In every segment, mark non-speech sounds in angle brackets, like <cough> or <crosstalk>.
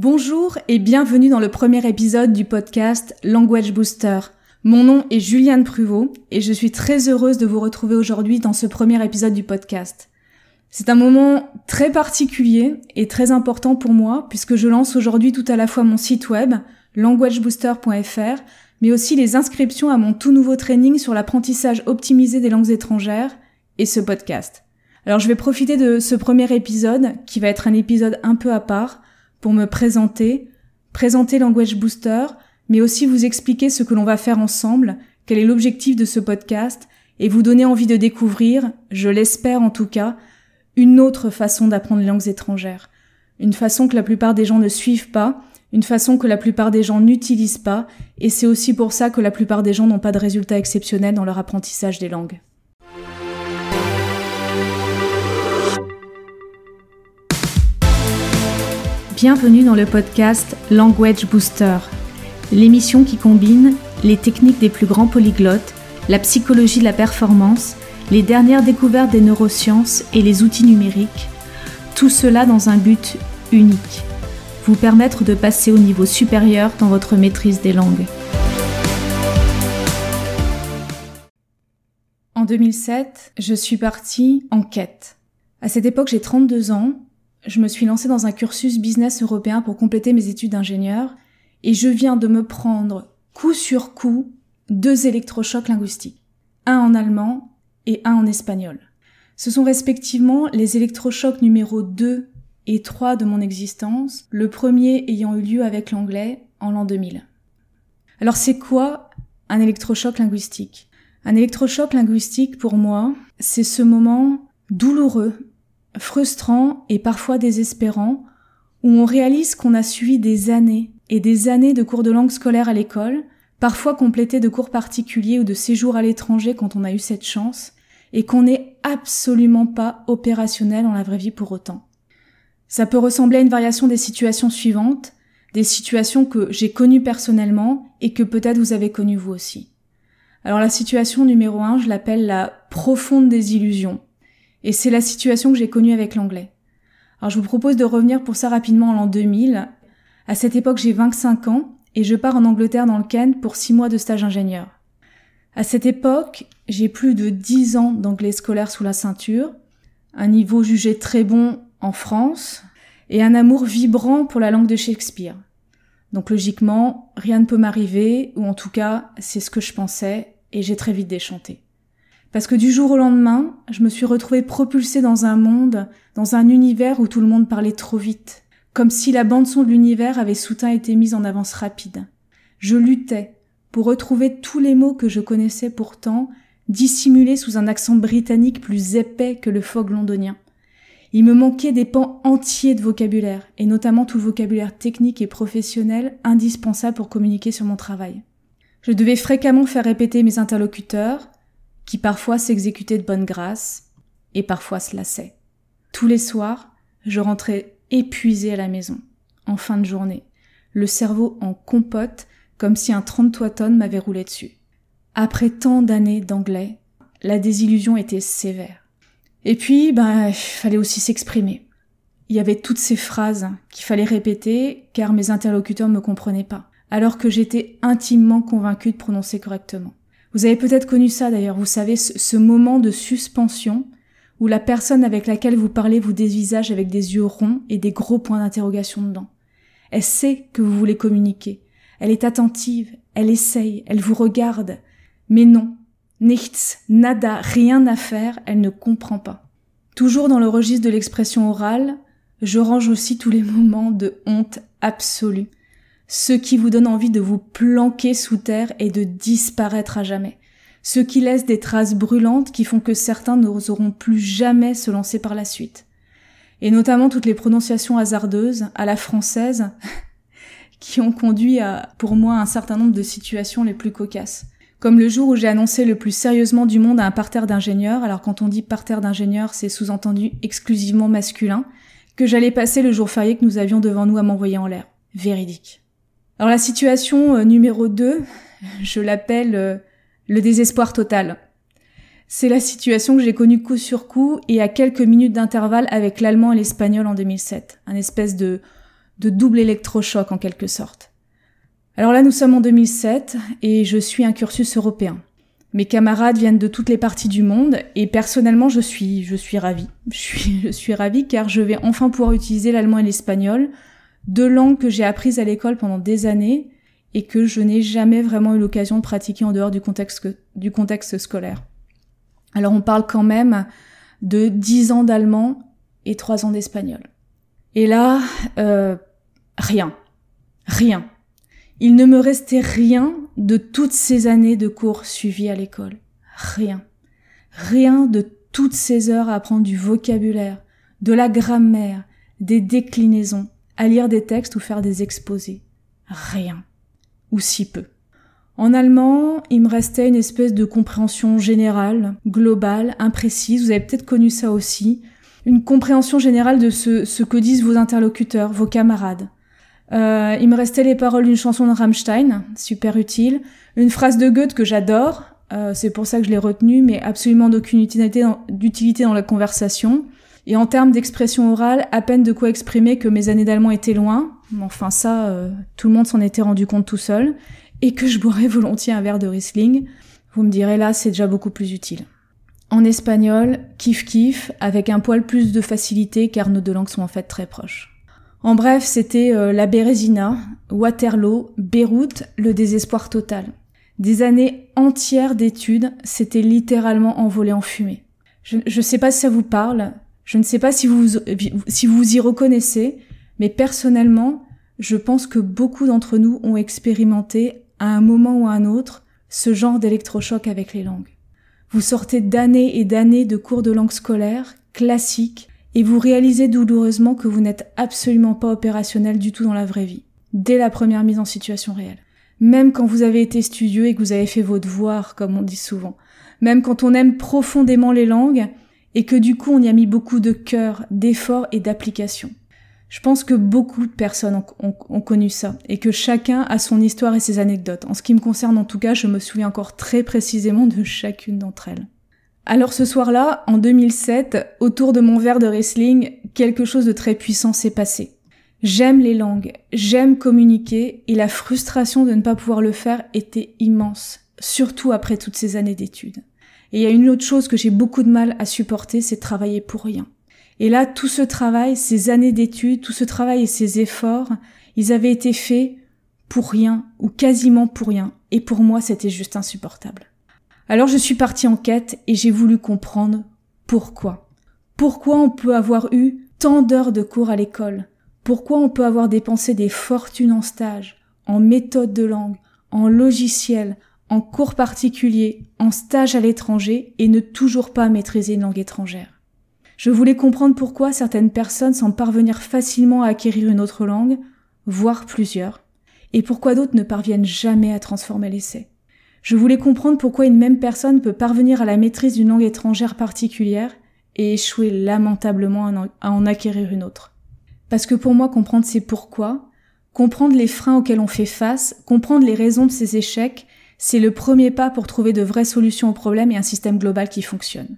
Bonjour et bienvenue dans le premier épisode du podcast Language Booster. Mon nom est Juliane Pruvot et je suis très heureuse de vous retrouver aujourd'hui dans ce premier épisode du podcast. C'est un moment très particulier et très important pour moi puisque je lance aujourd'hui tout à la fois mon site web languagebooster.fr mais aussi les inscriptions à mon tout nouveau training sur l'apprentissage optimisé des langues étrangères et ce podcast. Alors je vais profiter de ce premier épisode qui va être un épisode un peu à part pour me présenter, présenter Language Booster, mais aussi vous expliquer ce que l'on va faire ensemble, quel est l'objectif de ce podcast, et vous donner envie de découvrir, je l'espère en tout cas, une autre façon d'apprendre les langues étrangères. Une façon que la plupart des gens ne suivent pas, une façon que la plupart des gens n'utilisent pas, et c'est aussi pour ça que la plupart des gens n'ont pas de résultats exceptionnels dans leur apprentissage des langues. Bienvenue dans le podcast Language Booster, l'émission qui combine les techniques des plus grands polyglottes, la psychologie de la performance, les dernières découvertes des neurosciences et les outils numériques, tout cela dans un but unique, vous permettre de passer au niveau supérieur dans votre maîtrise des langues. En 2007, je suis partie en quête. À cette époque, j'ai 32 ans je me suis lancée dans un cursus business européen pour compléter mes études d'ingénieur et je viens de me prendre coup sur coup deux électrochocs linguistiques, un en allemand et un en espagnol. Ce sont respectivement les électrochocs numéro 2 et 3 de mon existence, le premier ayant eu lieu avec l'anglais en l'an 2000. Alors c'est quoi un électrochoc linguistique? Un électrochoc linguistique pour moi, c'est ce moment douloureux frustrant et parfois désespérant, où on réalise qu'on a suivi des années et des années de cours de langue scolaire à l'école, parfois complétés de cours particuliers ou de séjours à l'étranger quand on a eu cette chance, et qu'on n'est absolument pas opérationnel dans la vraie vie pour autant. Ça peut ressembler à une variation des situations suivantes, des situations que j'ai connues personnellement et que peut-être vous avez connues vous aussi. Alors la situation numéro un, je l'appelle la profonde désillusion. Et c'est la situation que j'ai connue avec l'anglais. Alors je vous propose de revenir pour ça rapidement en l'an 2000. À cette époque, j'ai 25 ans et je pars en Angleterre dans le Kent pour 6 mois de stage ingénieur. À cette époque, j'ai plus de 10 ans d'anglais scolaire sous la ceinture, un niveau jugé très bon en France et un amour vibrant pour la langue de Shakespeare. Donc logiquement, rien ne peut m'arriver, ou en tout cas, c'est ce que je pensais, et j'ai très vite déchanté. Parce que du jour au lendemain, je me suis retrouvée propulsée dans un monde, dans un univers où tout le monde parlait trop vite, comme si la bande-son de l'univers avait soudain été mise en avance rapide. Je luttais pour retrouver tous les mots que je connaissais pourtant, dissimulés sous un accent britannique plus épais que le fog londonien. Il me manquait des pans entiers de vocabulaire, et notamment tout vocabulaire technique et professionnel indispensable pour communiquer sur mon travail. Je devais fréquemment faire répéter mes interlocuteurs, qui parfois s'exécutait de bonne grâce et parfois se lassait. Tous les soirs, je rentrais épuisée à la maison, en fin de journée, le cerveau en compote comme si un 33 tonnes m'avait roulé dessus. Après tant d'années d'anglais, la désillusion était sévère. Et puis, ben, fallait aussi s'exprimer. Il y avait toutes ces phrases qu'il fallait répéter car mes interlocuteurs ne me comprenaient pas, alors que j'étais intimement convaincue de prononcer correctement. Vous avez peut-être connu ça d'ailleurs, vous savez, ce, moment de suspension où la personne avec laquelle vous parlez vous dévisage avec des yeux ronds et des gros points d'interrogation dedans. Elle sait que vous voulez communiquer. Elle est attentive, elle essaye, elle vous regarde. Mais non, nichts, nada, rien à faire, elle ne comprend pas. Toujours dans le registre de l'expression orale, je range aussi tous les moments de honte absolue ce qui vous donne envie de vous planquer sous terre et de disparaître à jamais, ce qui laisse des traces brûlantes qui font que certains n'oseront plus jamais se lancer par la suite. Et notamment toutes les prononciations hasardeuses, à la française, <laughs> qui ont conduit à, pour moi, un certain nombre de situations les plus cocasses. Comme le jour où j'ai annoncé le plus sérieusement du monde à un parterre d'ingénieurs, alors quand on dit parterre d'ingénieurs, c'est sous-entendu exclusivement masculin, que j'allais passer le jour férié que nous avions devant nous à m'envoyer en l'air. Véridique. Alors la situation euh, numéro 2, je l'appelle euh, le désespoir total. C'est la situation que j'ai connue coup sur coup et à quelques minutes d'intervalle avec l'allemand et l'espagnol en 2007. Un espèce de, de double électrochoc en quelque sorte. Alors là, nous sommes en 2007 et je suis un cursus européen. Mes camarades viennent de toutes les parties du monde et personnellement, je suis, je suis ravie. Je suis, <laughs> je suis ravie car je vais enfin pouvoir utiliser l'allemand et l'espagnol, deux langues que j'ai apprises à l'école pendant des années et que je n'ai jamais vraiment eu l'occasion de pratiquer en dehors du contexte, scolaire. Alors on parle quand même de 10 ans d'allemand et 3 ans d'espagnol. Et là, euh, rien. Rien. Il ne me restait rien de toutes ces années de cours suivis à l'école. Rien. Rien de toutes ces heures à apprendre du vocabulaire, de la grammaire, des déclinaisons, à lire des textes ou faire des exposés. Rien. Ou si peu. En allemand, il me restait une espèce de compréhension générale, globale, imprécise, vous avez peut-être connu ça aussi, une compréhension générale de ce, que disent vos interlocuteurs, vos camarades. Euh, il me restait les paroles d'une chanson de Rammstein, super utile, une phrase de Goethe que j'adore, euh, c'est pour ça que je l'ai retenue, mais absolument d'aucune utilité dans la conversation. Et en termes d'expression orale, à peine de quoi exprimer que mes années d'allemand étaient loin, enfin ça, euh, tout le monde s'en était rendu compte tout seul, et que je boirais <laughs> volontiers un verre de Riesling. Vous me direz là, c'est déjà beaucoup plus utile. En espagnol, kiff kiff, avec un poil plus de facilité car nos deux langues sont en fait très proches. En bref, c'était euh, la Bérésina, Waterloo, Beyrouth, le désespoir total. Des années entières d'études s'étaient littéralement envolées en fumée. Je ne sais pas si ça vous parle, je ne sais pas si vous, vous y reconnaissez, mais personnellement, je pense que beaucoup d'entre nous ont expérimenté, à un moment ou à un autre, ce genre d'électrochoc avec les langues. Vous sortez d'années et d'années de cours de langue scolaire, classiques, et vous réalisez douloureusement que vous n'êtes absolument pas opérationnel du tout dans la vraie vie, dès la première mise en situation réelle. Même quand vous avez été studieux et que vous avez fait vos devoirs, comme on dit souvent. Même quand on aime profondément les langues et que du coup on y a mis beaucoup de cœur, d'effort et d'application. Je pense que beaucoup de personnes ont, ont, connu ça et que chacun a son histoire et ses anecdotes. En ce qui me concerne en tout cas, je me souviens encore très précisément de <laughs> chacune d'entre elles. Alors ce soir-là, en 2007, autour de mon verre de wrestling, quelque chose de très puissant s'est passé. J'aime les langues, j'aime communiquer et la frustration de ne pas pouvoir le faire était immense, surtout après toutes ces années d'études. Et il y a une autre chose que j'ai beaucoup de mal à supporter, c'est travailler pour rien. Et là, tout ce travail, ces années d'études, tout ce travail et ces efforts, ils avaient été faits pour rien ou quasiment pour rien. Et pour moi, c'était juste insupportable. Alors je suis partie en quête et j'ai voulu comprendre pourquoi. Pourquoi on peut avoir eu tant d'heures de cours à l'école? Pourquoi on peut avoir dépensé des fortunes en stage, en méthode de langue, en logiciel, en cours particuliers, en stage à l'étranger et ne toujours pas maîtriser une langue étrangère Je voulais comprendre pourquoi certaines personnes semblent parvenir facilement à acquérir une autre langue, voire plusieurs, et pourquoi d'autres ne parviennent jamais à transformer l'essai. Je voulais comprendre pourquoi une même personne peut parvenir à la maîtrise d'une langue étrangère particulière et échouer lamentablement à en acquérir une autre. Parce que pour moi, comprendre ces pourquoi, comprendre les freins auxquels on fait face, comprendre les raisons de ces échecs, c'est le premier pas pour trouver de vraies solutions aux problèmes et un système global qui fonctionne.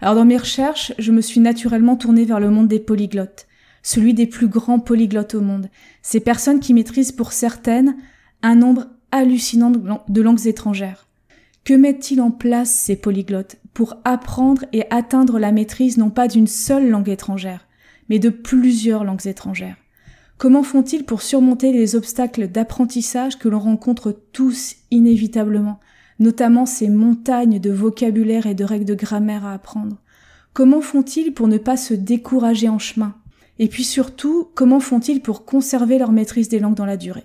Alors dans mes recherches, je me suis naturellement tournée vers le monde des polyglottes, celui des plus grands polyglottes au monde, ces personnes qui maîtrisent pour certaines un nombre hallucinant de langues étrangères. Que mettent-ils en place ces polyglottes? Pour apprendre et atteindre la maîtrise non pas d'une seule langue étrangère, mais de plusieurs langues étrangères Comment font-ils pour surmonter les obstacles d'apprentissage que l'on rencontre tous inévitablement, notamment ces montagnes de vocabulaire et de règles de grammaire à apprendre? Comment font-ils pour ne pas se décourager en chemin? Et puis surtout, comment font-ils pour conserver leur maîtrise des langues dans la durée?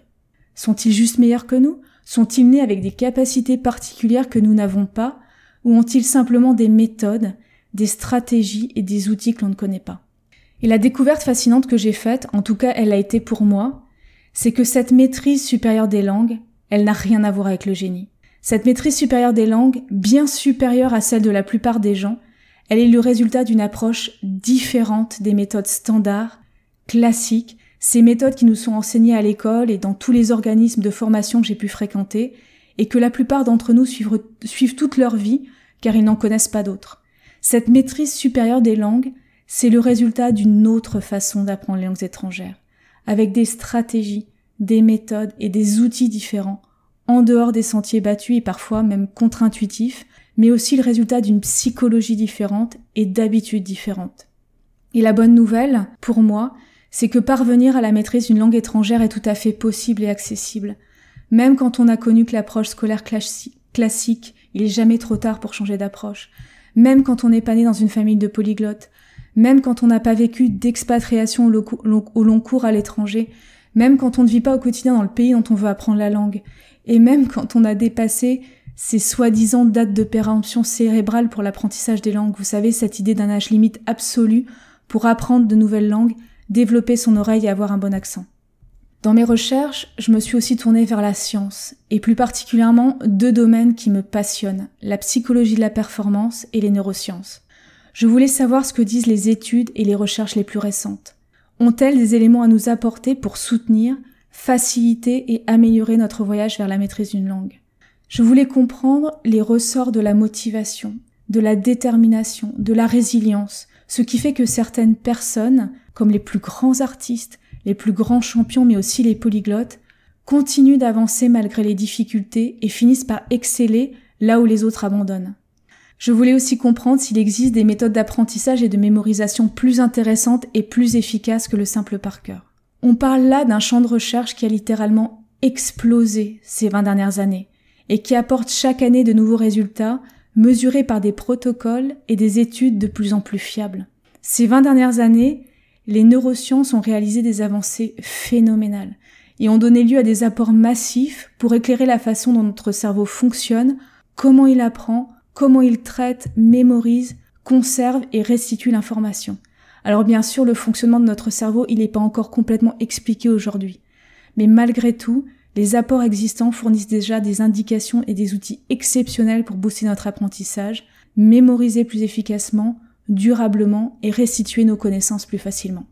Sont-ils juste meilleurs que nous? Sont-ils nés avec des capacités particulières que nous n'avons pas? Ou ont-ils simplement des méthodes, des stratégies et des outils que l'on ne connaît pas? Et la découverte fascinante que j'ai faite, en tout cas elle a été pour moi, c'est que cette maîtrise supérieure des langues, elle n'a rien à voir avec le génie. Cette maîtrise supérieure des langues, bien supérieure à celle de la plupart des gens, elle est le résultat d'une approche différente des méthodes standards, classiques, ces méthodes qui nous sont enseignées à l'école et dans tous les organismes de formation que j'ai pu fréquenter, et que la plupart d'entre nous suivent, suivent toute leur vie, car ils n'en connaissent pas d'autres. Cette maîtrise supérieure des langues, c'est le résultat d'une autre façon d'apprendre les langues étrangères, avec des stratégies, des méthodes et des outils différents, en dehors des sentiers battus et parfois même contre-intuitifs, mais aussi le résultat d'une psychologie différente et d'habitudes différentes. Et la bonne nouvelle, pour moi, c'est que parvenir à la maîtrise d'une langue étrangère est tout à fait possible et accessible. Même quand on a connu que l'approche scolaire classique, il est jamais trop tard pour changer d'approche. Même quand on n'est pas né dans une famille de polyglottes. Même quand on n'a pas vécu d'expatriation au long cours à l'étranger. Même quand on ne vit pas au quotidien dans le pays dont on veut apprendre la langue. Et même quand on a dépassé ces soi-disant dates de péremption cérébrale pour l'apprentissage des langues. Vous savez, cette idée d'un âge limite absolu pour apprendre de nouvelles langues développer son oreille et avoir un bon accent. Dans mes recherches, je me suis aussi tournée vers la science, et plus particulièrement deux domaines qui me passionnent, la psychologie de la performance et les neurosciences. Je voulais savoir ce que disent les études et les recherches les plus récentes. Ont-elles des éléments à nous apporter pour soutenir, faciliter et améliorer notre voyage vers la maîtrise d'une langue? Je voulais comprendre les ressorts de la motivation, de la détermination, de la résilience, ce qui fait que certaines personnes, comme les plus grands artistes, les plus grands champions, mais aussi les polyglottes, continuent d'avancer malgré les difficultés et finissent par exceller là où les autres abandonnent. Je voulais aussi comprendre s'il existe des méthodes d'apprentissage et de mémorisation plus intéressantes et plus efficaces que le simple par cœur. On parle là d'un champ de recherche qui a littéralement explosé ces 20 dernières années et qui apporte chaque année de nouveaux résultats mesurés par des protocoles et des études de plus en plus fiables. Ces 20 dernières années, les neurosciences ont réalisé des avancées phénoménales et ont donné lieu à des apports massifs pour éclairer la façon dont notre cerveau fonctionne, comment il apprend, comment il traite, mémorise, conserve et restitue l'information. Alors bien sûr, le fonctionnement de notre cerveau, il n'est pas encore complètement expliqué aujourd'hui. Mais malgré tout, les apports existants fournissent déjà des indications et des outils exceptionnels pour booster notre apprentissage, mémoriser plus efficacement, durablement et restituer nos connaissances plus facilement.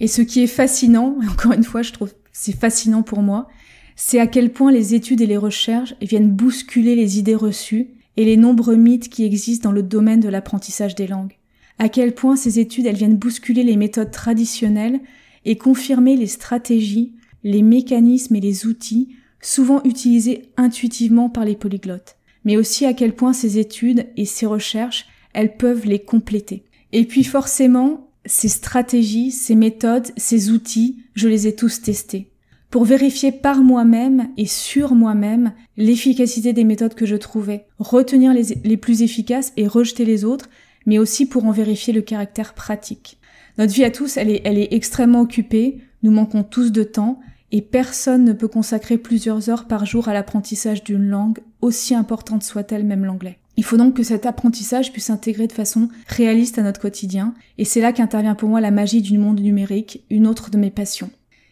Et ce qui est fascinant, <laughs> encore une fois je trouve c'est fascinant pour moi, c'est à quel point les études et les recherches viennent bousculer les idées reçues et les nombreux mythes qui existent dans le domaine de l'apprentissage des langues. À quel point ces études elles viennent bousculer les méthodes traditionnelles et confirmer les stratégies, les mécanismes et les outils souvent utilisés intuitivement par les polyglottes, mais aussi à quel point ces études et ces recherches elles peuvent les compléter. Et puis forcément, ces stratégies, ces méthodes, ces outils, je les ai tous testés. Pour vérifier par moi-même et sur moi-même l'efficacité des méthodes que je trouvais, retenir les, les plus efficaces et rejeter les autres, mais aussi pour en vérifier le caractère pratique. Notre vie à tous, elle est, elle est extrêmement occupée, nous manquons tous de temps, et personne ne peut consacrer plusieurs heures par jour à l'apprentissage d'une langue, aussi importante soit-elle même l'anglais. Il faut donc que cet apprentissage puisse s'intégrer de façon réaliste à notre quotidien, et c'est là qu'intervient pour moi la magie du monde numérique, une autre de mes passions.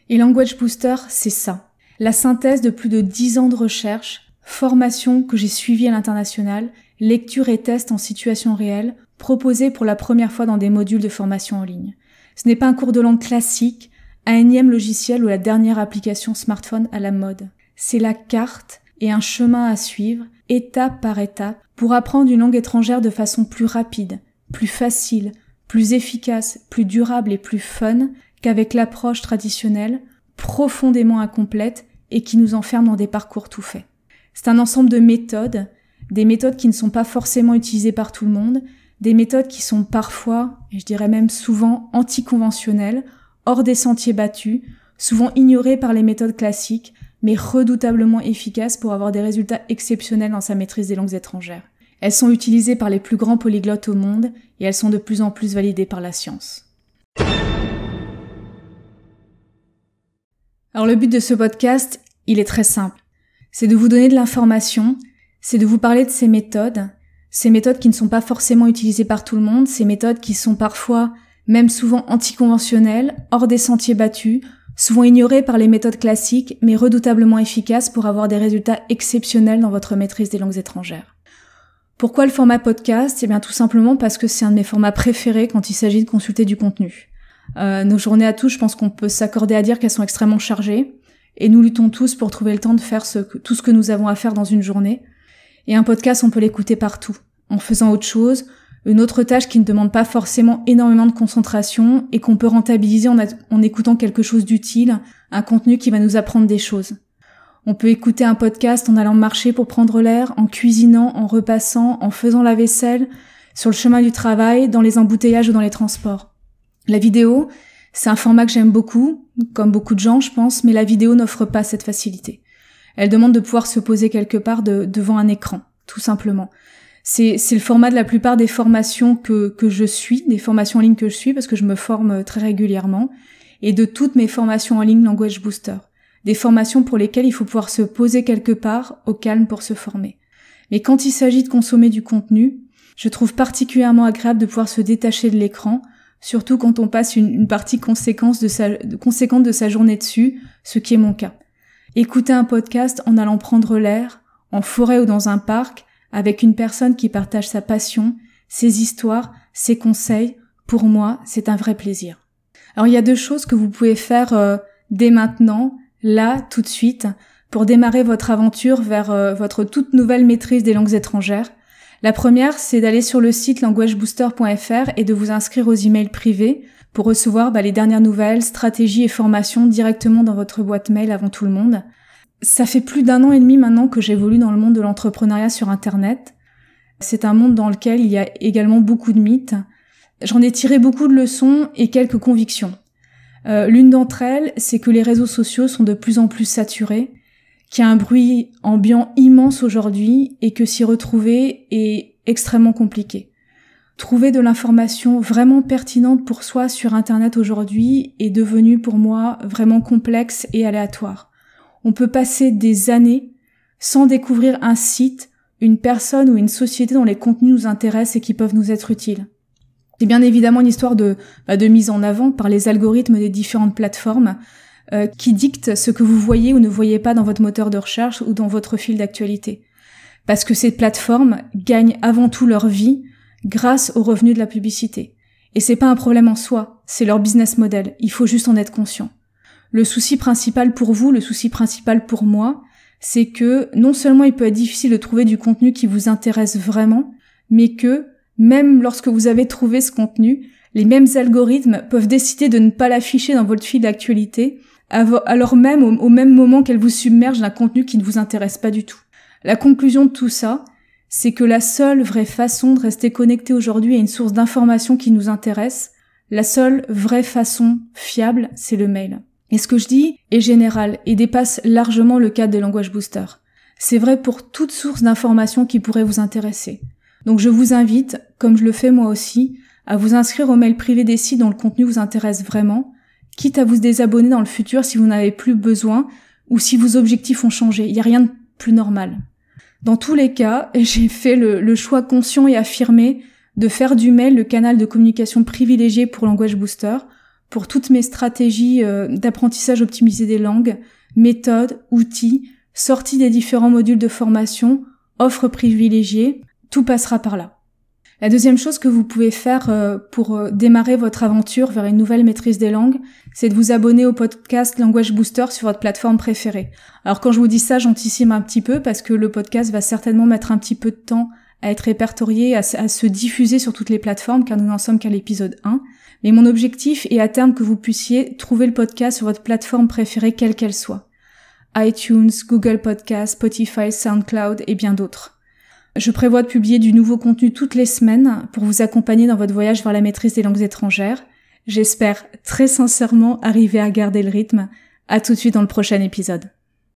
Et Language Booster, c'est ça. La synthèse de plus de dix ans de recherche, formation que j'ai suivie à l'international, lecture et tests en situation réelle, proposés pour la première fois dans des modules de formation en ligne. Ce n'est pas un cours de langue classique, un énième logiciel ou la dernière application smartphone à la mode. C'est la carte et un chemin à suivre, étape par étape, pour apprendre une langue étrangère de façon plus rapide, plus facile, plus efficace, plus durable et plus fun qu'avec l'approche traditionnelle, profondément incomplète et qui nous enferme dans des parcours tout faits. C'est un ensemble de méthodes, des méthodes qui ne sont pas forcément utilisées par tout le monde, des méthodes qui sont parfois, et je dirais même souvent, anticonventionnelles, hors des sentiers battus, souvent ignorées par les méthodes classiques, mais redoutablement efficaces pour avoir des résultats exceptionnels dans sa maîtrise des langues étrangères. Elles sont utilisées par les plus grands polyglottes au monde et elles sont de plus en plus validées par la science. Alors le but de ce podcast, il est très simple. C'est de vous donner de l'information, c'est de vous parler de ces méthodes, ces méthodes qui ne sont pas forcément utilisées par tout le monde, ces méthodes qui sont parfois, même souvent anticonventionnelles, hors des sentiers battus, souvent ignorés par les méthodes classiques, mais redoutablement efficaces pour avoir des résultats exceptionnels dans votre maîtrise des langues étrangères. Pourquoi le format podcast? Eh bien tout simplement parce que c'est un de mes formats préférés quand il s'agit de consulter du contenu. Euh, nos journées à tous, je pense qu'on peut s'accorder à dire qu'elles sont extrêmement chargées, et nous luttons tous pour trouver le temps de faire tout ce que nous avons à faire dans une journée. Et un podcast, on peut l'écouter partout, en faisant autre chose, Une autre tâche qui ne demande pas forcément énormément de concentration et qu'on peut rentabiliser en, en écoutant quelque chose d'utile, un contenu qui va nous apprendre des choses. On peut écouter un podcast en allant marcher pour prendre l'air, en cuisinant, en repassant, en faisant la vaisselle, sur le chemin du travail, dans les embouteillages ou dans les transports. La vidéo, c'est un format que j'aime beaucoup, comme beaucoup de gens je pense, mais la vidéo n'offre pas cette facilité. Elle demande de pouvoir se poser quelque part devant un écran, tout simplement. C'est, le format de la plupart des formations que, que je suis, des formations en ligne que je suis, parce que je me forme très régulièrement, et de toutes mes formations en ligne Language Booster des formations pour lesquelles il faut pouvoir se poser quelque part au calme pour se former. Mais quand il s'agit de consommer du contenu, je trouve particulièrement agréable de pouvoir se détacher de l'écran, surtout quand on passe une, partie conséquente de, sa, conséquente de sa journée dessus, ce qui est mon cas. Écouter un podcast en allant prendre l'air, en forêt ou dans un parc, avec une personne qui partage sa passion, ses histoires, ses conseils, pour moi, c'est un vrai plaisir. Alors il y a deux choses que vous pouvez faire euh, dès maintenant là, tout de suite, pour démarrer votre aventure vers euh, votre toute nouvelle maîtrise des langues étrangères. La première, c'est d'aller sur le site languagebooster.fr et de vous inscrire aux emails privés pour recevoir bah, les dernières nouvelles, stratégies et formations directement dans votre boîte mail avant tout le monde. Ça fait plus d'un an et demi maintenant que j'évolue dans le monde de l'entrepreneuriat sur Internet. C'est un monde dans lequel il y a également beaucoup de mythes. J'en ai tiré beaucoup de leçons et quelques convictions. Euh, l'une d'entre elles, c'est que les réseaux sociaux sont de plus en plus saturés, qu'il y a un bruit ambiant immense aujourd'hui et que s'y retrouver est extrêmement compliqué. Trouver de l'information vraiment pertinente pour soi sur Internet aujourd'hui est devenu pour moi vraiment complexe et aléatoire. On peut passer des années sans découvrir un site, une personne ou une société dont les contenus nous intéressent et qui peuvent nous être utiles. C'est bien évidemment une histoire de, bah, de mise en avant par les algorithmes des différentes plateformes euh, qui dictent ce que vous voyez ou ne voyez pas dans votre moteur de recherche ou dans votre fil d'actualité. Parce que ces plateformes gagnent avant tout leur vie grâce aux revenus de la publicité. Et c'est pas un problème en soi, c'est leur business model. Il faut juste en être conscient. Le souci principal pour vous, le souci principal pour moi, c'est que non seulement il peut être difficile de trouver du contenu qui vous intéresse vraiment, mais que même lorsque vous avez trouvé ce contenu, les mêmes algorithmes peuvent décider de ne pas l'afficher dans votre fil d'actualité, alors même au, même moment qu'elle vous submerge d'un contenu qui ne vous intéresse pas du tout. La conclusion de tout ça, c'est que la seule vraie façon de rester connecté aujourd'hui à une source d'information qui nous intéresse, la seule vraie façon fiable, c'est le mail. Et ce que je dis est général et dépasse largement le cadre des language boosters. C'est vrai pour toute source d'information qui pourrait vous intéresser. Donc je vous invite, comme je le fais moi aussi, à vous inscrire au mail privé des sites dont le contenu vous intéresse vraiment, quitte à vous désabonner dans le futur si vous n'avez plus besoin ou si vos objectifs ont changé. Il n'y a rien de plus normal. Dans tous les cas, <laughs> j'ai fait le, choix conscient et affirmé de faire du mail le canal de communication privilégié pour Language Booster, pour toutes mes stratégies euh, d'apprentissage optimisé des langues, méthodes, outils, sorties des différents modules de formation, offres privilégiées, tout passera par là. La deuxième chose que vous pouvez faire euh, pour euh, démarrer votre aventure vers une nouvelle maîtrise des langues, c'est de vous abonner au podcast Language Booster sur votre plateforme préférée. Alors quand je vous dis ça, j'anticipe un petit peu parce que le podcast va certainement mettre un petit peu de temps à être répertorié, à, se diffuser sur toutes les plateformes car nous n'en sommes qu'à l'épisode 1. Mais mon objectif est à terme que vous puissiez trouver le podcast sur votre plateforme préférée quelle qu'elle soit. iTunes, Google Podcast, Spotify, SoundCloud et bien d'autres. Je prévois de publier du nouveau contenu toutes les semaines pour vous accompagner dans votre voyage vers la maîtrise des langues étrangères. J'espère très sincèrement arriver à garder le rythme. À tout de suite dans le prochain épisode.